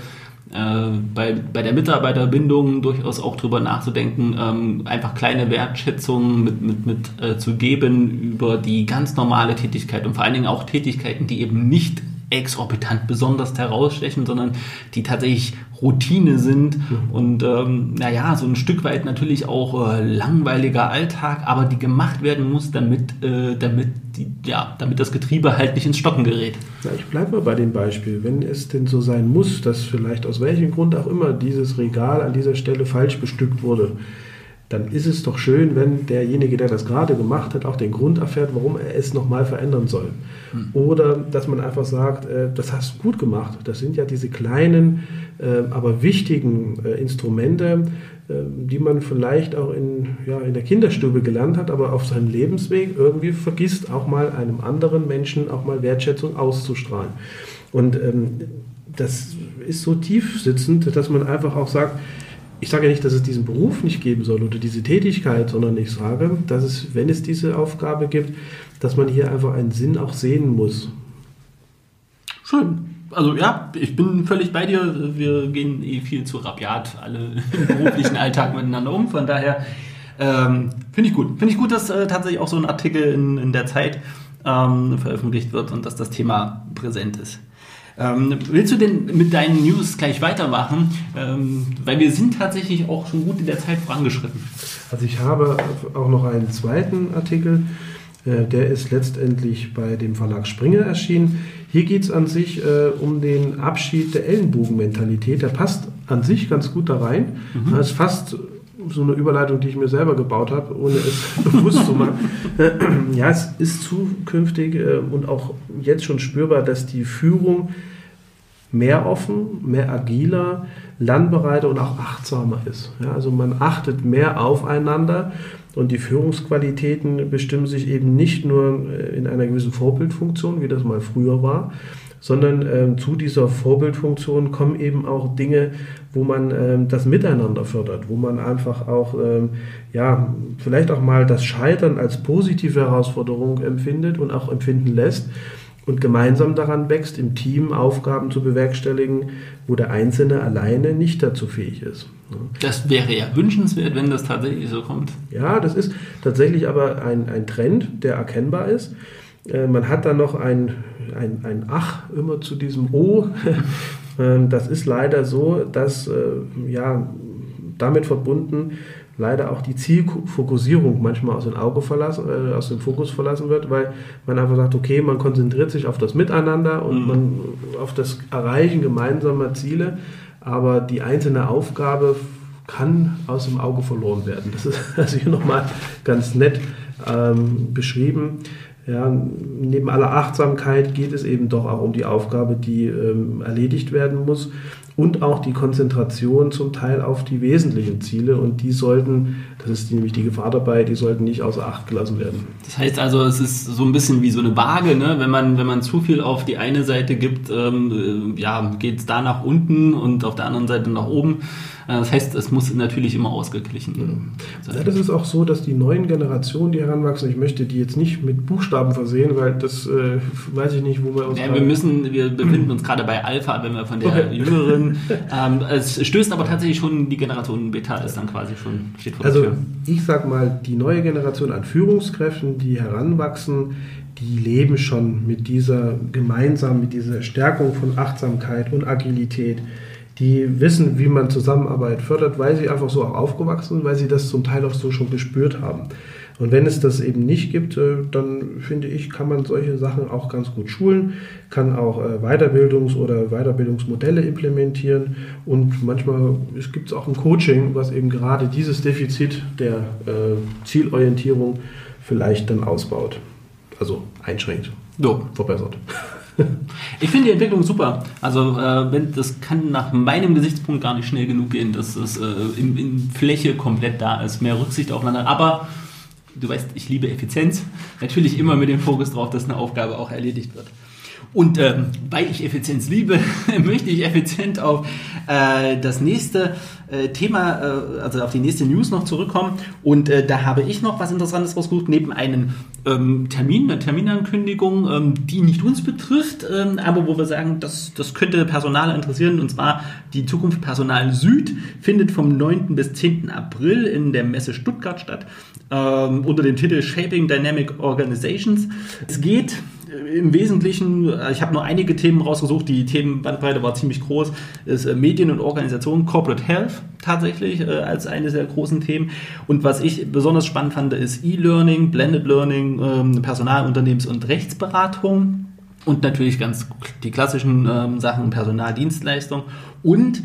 äh, bei, bei der Mitarbeiterbindung durchaus auch drüber nachzudenken, ähm, einfach kleine Wertschätzungen mit, mit, mit äh, zu geben über die ganz normale Tätigkeit und vor allen Dingen auch Tätigkeiten, die eben nicht exorbitant besonders herausstechen, sondern die tatsächlich Routine sind mhm. und ähm, naja, so ein Stück weit natürlich auch äh, langweiliger Alltag, aber die gemacht werden muss, damit, äh, damit, die, ja, damit das Getriebe halt nicht ins Stocken gerät. Ja, ich bleibe mal bei dem Beispiel. Wenn es denn so sein muss, dass vielleicht aus welchem Grund auch immer dieses Regal an dieser Stelle falsch bestückt wurde, dann ist es doch schön, wenn derjenige, der das gerade gemacht hat, auch den Grund erfährt, warum er es nochmal verändern soll. Mhm. Oder dass man einfach sagt, äh, das hast du gut gemacht. Das sind ja diese kleinen, äh, aber wichtigen äh, Instrumente, die man vielleicht auch in, ja, in der Kinderstube gelernt hat, aber auf seinem Lebensweg irgendwie vergisst, auch mal einem anderen Menschen auch mal Wertschätzung auszustrahlen. Und ähm, das ist so tief sitzend, dass man einfach auch sagt, ich sage nicht, dass es diesen Beruf nicht geben soll oder diese Tätigkeit, sondern ich sage, dass es, wenn es diese Aufgabe gibt, dass man hier einfach einen Sinn auch sehen muss. Schön. Also ja, ich bin völlig bei dir. Wir gehen eh viel zu rabiat alle im beruflichen Alltag miteinander um. Von daher ähm, finde ich gut. Finde ich gut, dass äh, tatsächlich auch so ein Artikel in, in der Zeit ähm, veröffentlicht wird und dass das Thema präsent ist. Ähm, willst du denn mit deinen News gleich weitermachen? Ähm, weil wir sind tatsächlich auch schon gut in der Zeit vorangeschritten. Also ich habe auch noch einen zweiten Artikel, äh, der ist letztendlich bei dem Verlag Springer erschienen. Hier geht es an sich äh, um den Abschied der Ellenbogenmentalität. Der passt an sich ganz gut da rein. Mhm. Das ist fast so eine Überleitung, die ich mir selber gebaut habe, ohne es bewusst zu machen. ja, es ist zukünftig äh, und auch jetzt schon spürbar, dass die Führung mehr offen, mehr agiler, lernbereiter und auch achtsamer ist. Ja, also man achtet mehr aufeinander und die Führungsqualitäten bestimmen sich eben nicht nur äh, in einer gewissen Vorbildfunktion, wie das mal früher war, sondern ähm, zu dieser Vorbildfunktion kommen eben auch Dinge, wo man ähm, das Miteinander fördert, wo man einfach auch, ähm, ja, vielleicht auch mal das Scheitern als positive Herausforderung empfindet und auch empfinden lässt und gemeinsam daran wächst, im Team Aufgaben zu bewerkstelligen, wo der Einzelne alleine nicht dazu fähig ist. Das wäre ja wünschenswert, wenn das tatsächlich so kommt. Ja, das ist tatsächlich aber ein, ein Trend, der erkennbar ist. Äh, man hat da noch ein, ein, ein Ach immer zu diesem O. Ähm, das ist leider so, dass äh, ja, damit verbunden leider auch die Zielfokussierung manchmal aus dem Auge verlassen, äh, aus dem Fokus verlassen wird, weil man einfach sagt, okay, man konzentriert sich auf das Miteinander und mhm. man auf das Erreichen gemeinsamer Ziele, aber die einzelne Aufgabe kann aus dem Auge verloren werden. Das ist also hier nochmal ganz nett ähm, beschrieben. Ja, neben aller Achtsamkeit geht es eben doch auch um die Aufgabe, die ähm, erledigt werden muss und auch die Konzentration zum Teil auf die wesentlichen Ziele und die sollten, das ist nämlich die Gefahr dabei, die sollten nicht außer Acht gelassen werden. Das heißt also, es ist so ein bisschen wie so eine Waage, ne? wenn, man, wenn man zu viel auf die eine Seite gibt, ähm, ja, geht es da nach unten und auf der anderen Seite nach oben. Das heißt, es muss natürlich immer ausgeglichen sein. Ja, das ist auch so, dass die neuen Generationen, die heranwachsen, ich möchte die jetzt nicht mit Buchstaben versehen, weil das äh, weiß ich nicht, wo wir uns. Ja, wir müssen, wir befinden uns gerade bei Alpha, wenn wir von der okay. jüngeren. Ähm, es stößt aber tatsächlich schon die Generation Beta ist dann quasi schon steht vor Also ich sag mal, die neue Generation an Führungskräften, die heranwachsen, die leben schon mit dieser gemeinsam, mit dieser Stärkung von Achtsamkeit und Agilität. Die wissen, wie man Zusammenarbeit fördert, weil sie einfach so auch aufgewachsen sind, weil sie das zum Teil auch so schon gespürt haben. Und wenn es das eben nicht gibt, äh, dann finde ich, kann man solche Sachen auch ganz gut schulen, kann auch äh, Weiterbildungs- oder Weiterbildungsmodelle implementieren und manchmal gibt es auch ein Coaching, was eben gerade dieses Defizit der äh, Zielorientierung vielleicht dann ausbaut also einschränkt, so. verbessert. Ich finde die Entwicklung super. Also äh, wenn, das kann nach meinem Gesichtspunkt gar nicht schnell genug gehen, dass es äh, in, in, Fläche komplett da ist, mehr Rücksicht aufeinander. Aber du weißt, ich liebe Effizienz. Natürlich immer mit dem Fokus drauf, dass eine Aufgabe auch erledigt wird. Und ähm, weil ich Effizienz liebe, möchte ich effizient auf äh, das nächste äh, Thema, äh, also auf die nächste News noch zurückkommen. Und äh, da habe ich noch was Interessantes rausgesucht, neben einem ähm, Termin, einer Terminankündigung, ähm, die nicht uns betrifft, ähm, aber wo wir sagen, das, das könnte Personal interessieren. Und zwar die Zukunft Personal Süd findet vom 9. bis 10. April in der Messe Stuttgart statt, ähm, unter dem Titel Shaping Dynamic Organizations. Es geht im Wesentlichen, äh, ich habe nur einige Themen rausgesucht, die Themenbandbreite war ziemlich groß, ist äh, Medien und Organisation, Corporate Health tatsächlich äh, als eines der großen Themen. Und was ich besonders spannend fand, ist E-Learning, Blended Learning, ähm, Personalunternehmens- und Rechtsberatung. Und natürlich ganz die klassischen ähm, Sachen Personaldienstleistung. Und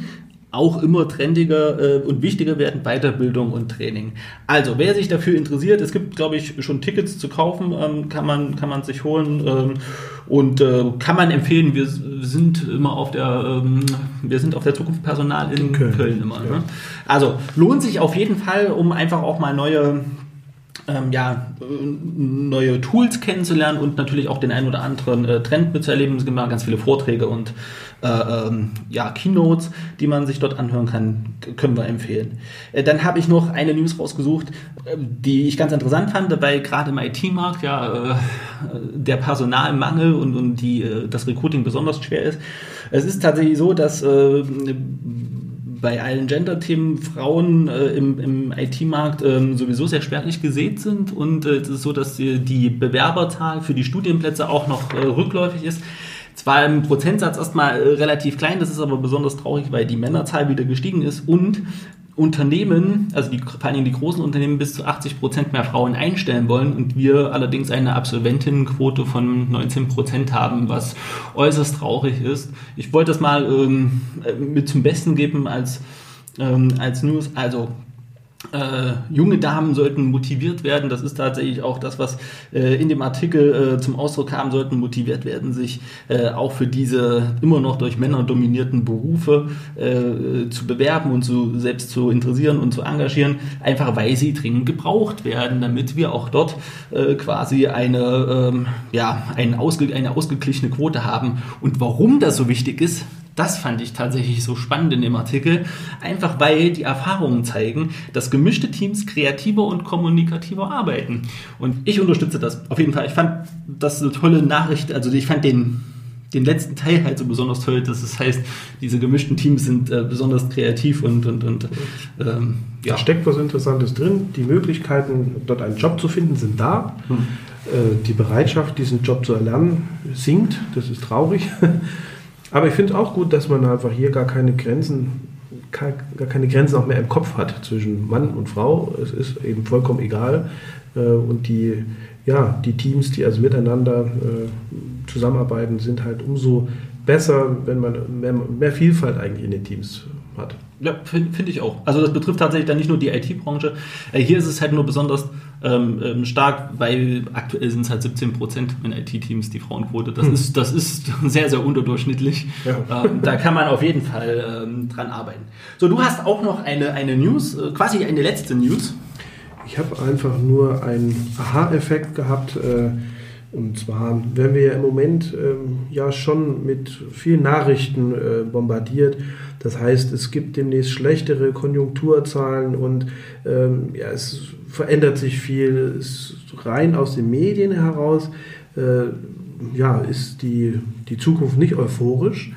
auch immer trendiger äh, und wichtiger werden, Weiterbildung und Training. Also, wer sich dafür interessiert, es gibt, glaube ich, schon Tickets zu kaufen, ähm, kann, man, kann man sich holen ähm, und äh, kann man empfehlen. Wir sind immer auf der, ähm, wir sind auf der Zukunft Personal in Köln, Köln immer. Ja. Ne? Also, lohnt sich auf jeden Fall, um einfach auch mal neue ähm, ja, neue Tools kennenzulernen und natürlich auch den einen oder anderen äh, Trend mitzuerleben. Es gibt immer ganz viele Vorträge und äh, ähm, ja, Keynotes, die man sich dort anhören kann, können wir empfehlen. Äh, dann habe ich noch eine News rausgesucht, äh, die ich ganz interessant fand, weil gerade im IT-Markt ja äh, der Personalmangel und, und die, äh, das Recruiting besonders schwer ist. Es ist tatsächlich so, dass bei allen Gender-Themen Frauen äh, im, im IT-Markt äh, sowieso sehr spärlich gesät sind und äh, es ist so, dass die, die Bewerberzahl für die Studienplätze auch noch äh, rückläufig ist. Zwar im Prozentsatz erstmal äh, relativ klein, das ist aber besonders traurig, weil die Männerzahl wieder gestiegen ist und Unternehmen, also die, vor allem die großen Unternehmen, bis zu 80 Prozent mehr Frauen einstellen wollen und wir allerdings eine Absolventinnenquote von 19 Prozent haben, was äußerst traurig ist. Ich wollte das mal ähm, mit zum Besten geben als, ähm, als News. Also äh, junge Damen sollten motiviert werden. Das ist tatsächlich auch das, was äh, in dem Artikel äh, zum Ausdruck kam, sollten motiviert werden, sich äh, auch für diese immer noch durch Männer dominierten Berufe äh, zu bewerben und zu, selbst zu interessieren und zu engagieren, einfach weil sie dringend gebraucht werden, damit wir auch dort äh, quasi eine, ähm, ja, eine, ausge eine ausgeglichene Quote haben. Und warum das so wichtig ist, das fand ich tatsächlich so spannend in dem Artikel, einfach weil die Erfahrungen zeigen, dass gemischte Teams kreativer und kommunikativer arbeiten. Und ich unterstütze das auf jeden Fall. Ich fand das eine tolle Nachricht. Also ich fand den, den letzten Teil halt so besonders toll, dass es heißt, diese gemischten Teams sind äh, besonders kreativ und, und, und ähm, ja. Da steckt was Interessantes drin. Die Möglichkeiten, dort einen Job zu finden, sind da. Hm. Äh, die Bereitschaft, diesen Job zu erlernen, sinkt. Das ist traurig. Aber ich finde es auch gut, dass man einfach hier gar keine Grenzen, gar keine Grenzen auch mehr im Kopf hat zwischen Mann und Frau. Es ist eben vollkommen egal. Äh, und die, ja, die Teams, die also miteinander äh, zusammenarbeiten, sind halt umso besser, wenn man mehr, mehr Vielfalt eigentlich in den Teams hat. Ja, finde find ich auch. Also das betrifft tatsächlich dann nicht nur die IT-Branche. Äh, hier ist es halt nur besonders ähm, ähm stark, weil aktuell sind es halt 17 Prozent in IT-Teams die Frauenquote. Das, hm. ist, das ist sehr, sehr unterdurchschnittlich. Ja. Ähm, da kann man auf jeden Fall ähm, dran arbeiten. So, du hast auch noch eine, eine News, äh, quasi eine letzte News. Ich habe einfach nur einen Aha-Effekt gehabt. Äh, Und zwar werden wir ja im Moment ähm, ja schon mit vielen Nachrichten äh, bombardiert. Das heißt, es gibt demnächst schlechtere Konjunkturzahlen und ähm, ja, es verändert sich viel. Es rein aus den Medien heraus äh, ja, ist die, die Zukunft nicht euphorisch.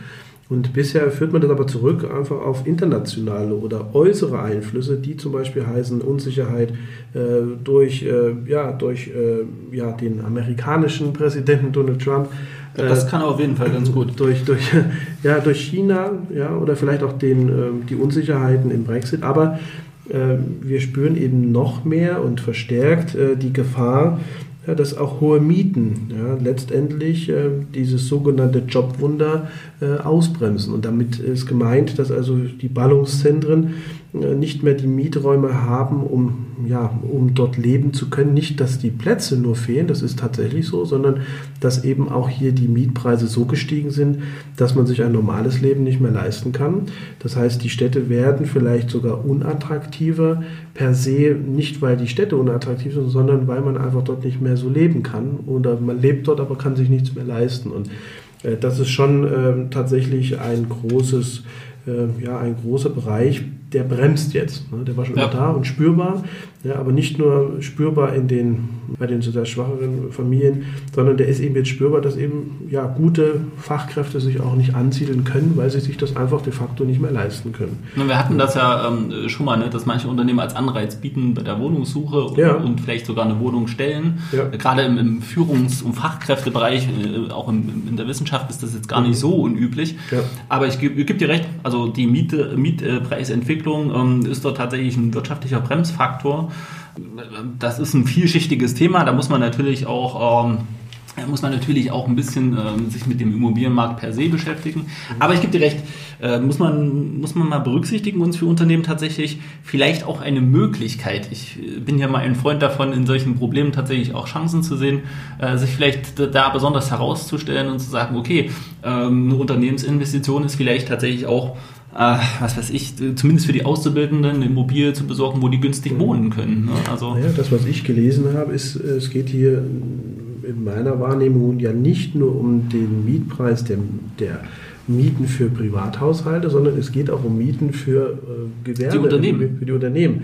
Und bisher führt man das aber zurück einfach auf internationale oder äußere Einflüsse, die zum Beispiel heißen Unsicherheit äh, durch, äh, ja, durch äh, ja, den amerikanischen Präsidenten Donald Trump. das kann auf jeden Fall ganz gut. Durch, durch, ja, durch China ja, oder vielleicht auch den, ähm, die Unsicherheiten im Brexit. Aber äh, wir spüren eben noch mehr und verstärkt äh, die Gefahr, ja, dass auch hohe Mieten ja, letztendlich äh, dieses sogenannte Jobwunder äh, ausbremsen. Und damit ist gemeint, dass also die Ballungszentren äh, nicht mehr die Mieträume haben, um, ja, um dort leben zu können. Nicht, dass die Plätze nur fehlen, das ist tatsächlich so, sondern dass eben auch hier die Mietpreise so gestiegen sind, dass man sich ein normales Leben nicht mehr leisten kann. Das heißt, die Städte werden vielleicht sogar unattraktiver per se, nicht weil die Städte unattraktiv sind, sondern weil man einfach dort nicht mehr so leben kann. Oder man lebt dort, aber kann sich nichts mehr leisten. Und äh, das ist schon äh, tatsächlich ein großes, äh, ja, ein großer Bereich, der bremst jetzt. Ne? Der war schon ja. da und spürbar, ja, aber nicht nur spürbar in den, bei den sozial schwacheren Familien, sondern der ist eben jetzt spürbar, dass eben ja, gute Fachkräfte sich auch nicht ansiedeln können, weil sie sich das einfach de facto nicht mehr leisten können. Wir hatten das ja ähm, schon mal, ne, dass manche Unternehmen als Anreiz bieten bei der Wohnungssuche und, ja. und vielleicht sogar eine Wohnung stellen. Gerade im, im Führungs- und Fachkräftebereich, äh, auch im, in der Wissenschaft ist das jetzt gar nicht so unüblich. Aber ich gebe geb dir recht, also die Miete, Mietpreisentwicklung Entwicklung ähm, ist dort tatsächlich ein wirtschaftlicher Bremsfaktor. Das ist ein vielschichtiges Thema. Da muss man natürlich auch ähm, da muss man natürlich auch ein bisschen äh, sich mit dem Immobilienmarkt per se beschäftigen. Aber ich gebe dir recht, äh, muss, man, muss man mal berücksichtigen, uns für Unternehmen tatsächlich vielleicht auch eine Möglichkeit. Ich äh, bin ja mal ein Freund davon, in solchen Problemen tatsächlich auch Chancen zu sehen, äh, sich vielleicht da besonders herauszustellen und zu sagen, okay, ähm, eine Unternehmensinvestition ist vielleicht tatsächlich auch äh, was weiß ich, zumindest für die Auszubildenden eine Immobilie zu besorgen, wo die günstig wohnen können. Ne? Also ja, das, was ich gelesen habe, ist, es geht hier in meiner Wahrnehmung ja nicht nur um den Mietpreis der, der Mieten für Privathaushalte, sondern es geht auch um Mieten für äh, Gewerbe, die Unternehmen. für die Unternehmen.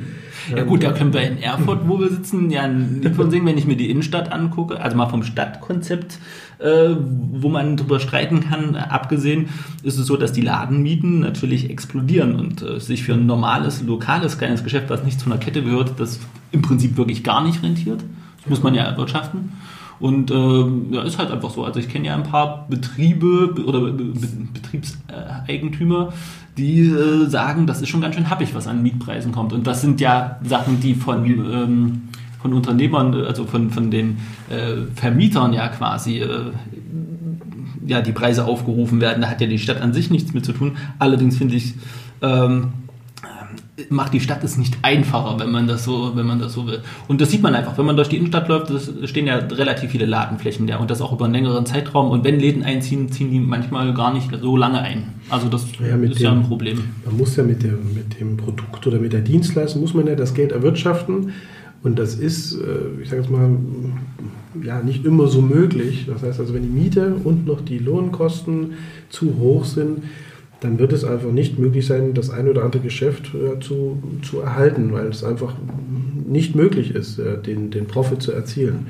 Ja gut, da können wir in Erfurt, wo wir sitzen, ja nicht von sehen, wenn ich mir die Innenstadt angucke, also mal vom Stadtkonzept, äh, wo man drüber streiten kann, abgesehen, ist es so, dass die Ladenmieten natürlich explodieren und äh, sich für ein normales, lokales, kleines Geschäft, was nicht zu einer Kette gehört, das im Prinzip wirklich gar nicht rentiert. Das muss man ja erwirtschaften. Und äh, ja, ist halt einfach so. Also ich kenne ja ein paar Betriebe oder Betriebseigentümer, die äh, sagen, das ist schon ganz schön happig, was an Mietpreisen kommt. Und das sind ja Sachen, die von, ähm, von Unternehmern, also von, von den äh, Vermietern ja quasi äh, ja, die Preise aufgerufen werden. Da hat ja die Stadt an sich nichts mit zu tun. Allerdings finde ich, ähm, macht die Stadt es nicht einfacher, wenn man das so, wenn man das so will. Und das sieht man einfach, wenn man durch die Innenstadt läuft, es stehen ja relativ viele Ladenflächen da und das auch über einen längeren Zeitraum. Und wenn Läden einziehen, ziehen die manchmal gar nicht so lange ein. Also das ja, ist dem, ja ein Problem. Man muss ja mit, der, mit dem Produkt oder mit der Dienstleistung muss man ja das Geld erwirtschaften. Und das ist, äh, ich sage jetzt mal, ja, nicht immer so möglich. Das heißt also, wenn die Miete und noch die Lohnkosten zu hoch sind, dann wird es einfach nicht möglich sein, das ein oder andere Geschäft äh, zu, zu erhalten, weil es einfach nicht möglich ist, äh, den, den Profit zu erzielen.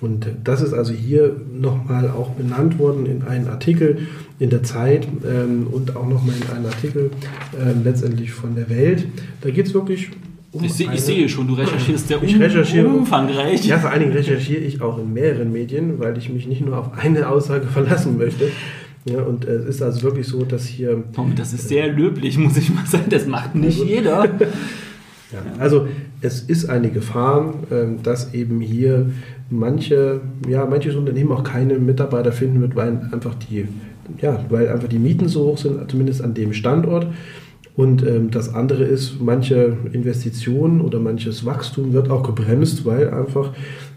Und das ist also hier nochmal auch benannt worden in einem Artikel in der Zeit ähm, und auch nochmal in einem Artikel äh, letztendlich von der Welt. Da geht es wirklich um ich, eine, ich, sehe schon, du recherchierst sehr ich recherchiere, umfangreich. Ja, vor allen Dingen recherchiere ich auch in mehreren Medien, weil ich mich nicht nur auf eine Aussage verlassen möchte. Ja, und es ist also wirklich so, dass hier. Tom, das ist sehr löblich, muss ich mal sagen. Das macht nicht also, jeder. ja, also es ist eine Gefahr, ähm, dass eben hier manche, ja, manches Unternehmen auch keine Mitarbeiter finden wird, weil einfach die, ja, weil einfach die Mieten so hoch sind, zumindest an dem Standort. Und ähm, das andere ist, manche Investitionen oder manches Wachstum wird auch gebremst, weil einfach,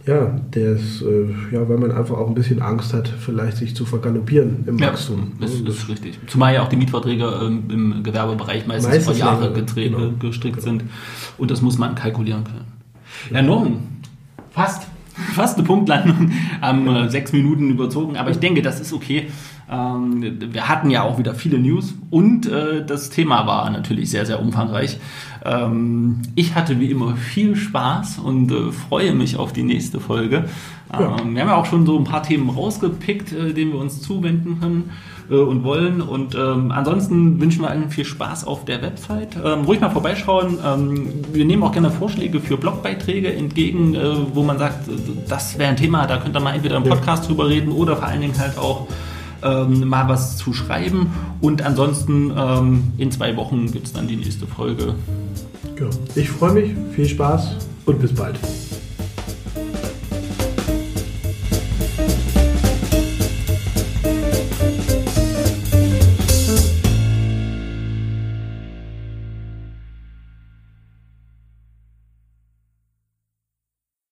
ja, das, äh, ja, weil man einfach auch ein bisschen Angst hat, vielleicht sich zu vergaloppieren im ja, Wachstum. Das, das ist richtig. Zumal ja auch die Mietverträge ähm, im Gewerbebereich meistens, meistens vor Jahre genau, gestrickt genau. sind. Und das muss man kalkulieren können. Ja, Norman, fast. fast eine Punktlandung, haben äh, sechs Minuten überzogen, aber ich denke, das ist okay. Ähm, wir hatten ja auch wieder viele News und äh, das Thema war natürlich sehr, sehr umfangreich. Ähm, ich hatte wie immer viel Spaß und äh, freue mich auf die nächste Folge. Ja. Ähm, wir haben ja auch schon so ein paar Themen rausgepickt, äh, denen wir uns zuwenden können äh, und wollen. Und ähm, ansonsten wünschen wir allen viel Spaß auf der Website. Ähm, ruhig mal vorbeischauen. Wir nehmen auch gerne Vorschläge für Blogbeiträge entgegen, äh, wo man sagt, das wäre ein Thema, da könnt ihr mal entweder im Podcast ja. drüber reden oder vor allen Dingen halt auch ähm, mal was zu schreiben. Und ansonsten ähm, in zwei Wochen gibt es dann die nächste Folge. Genau. Ich freue mich, viel Spaß und bis bald.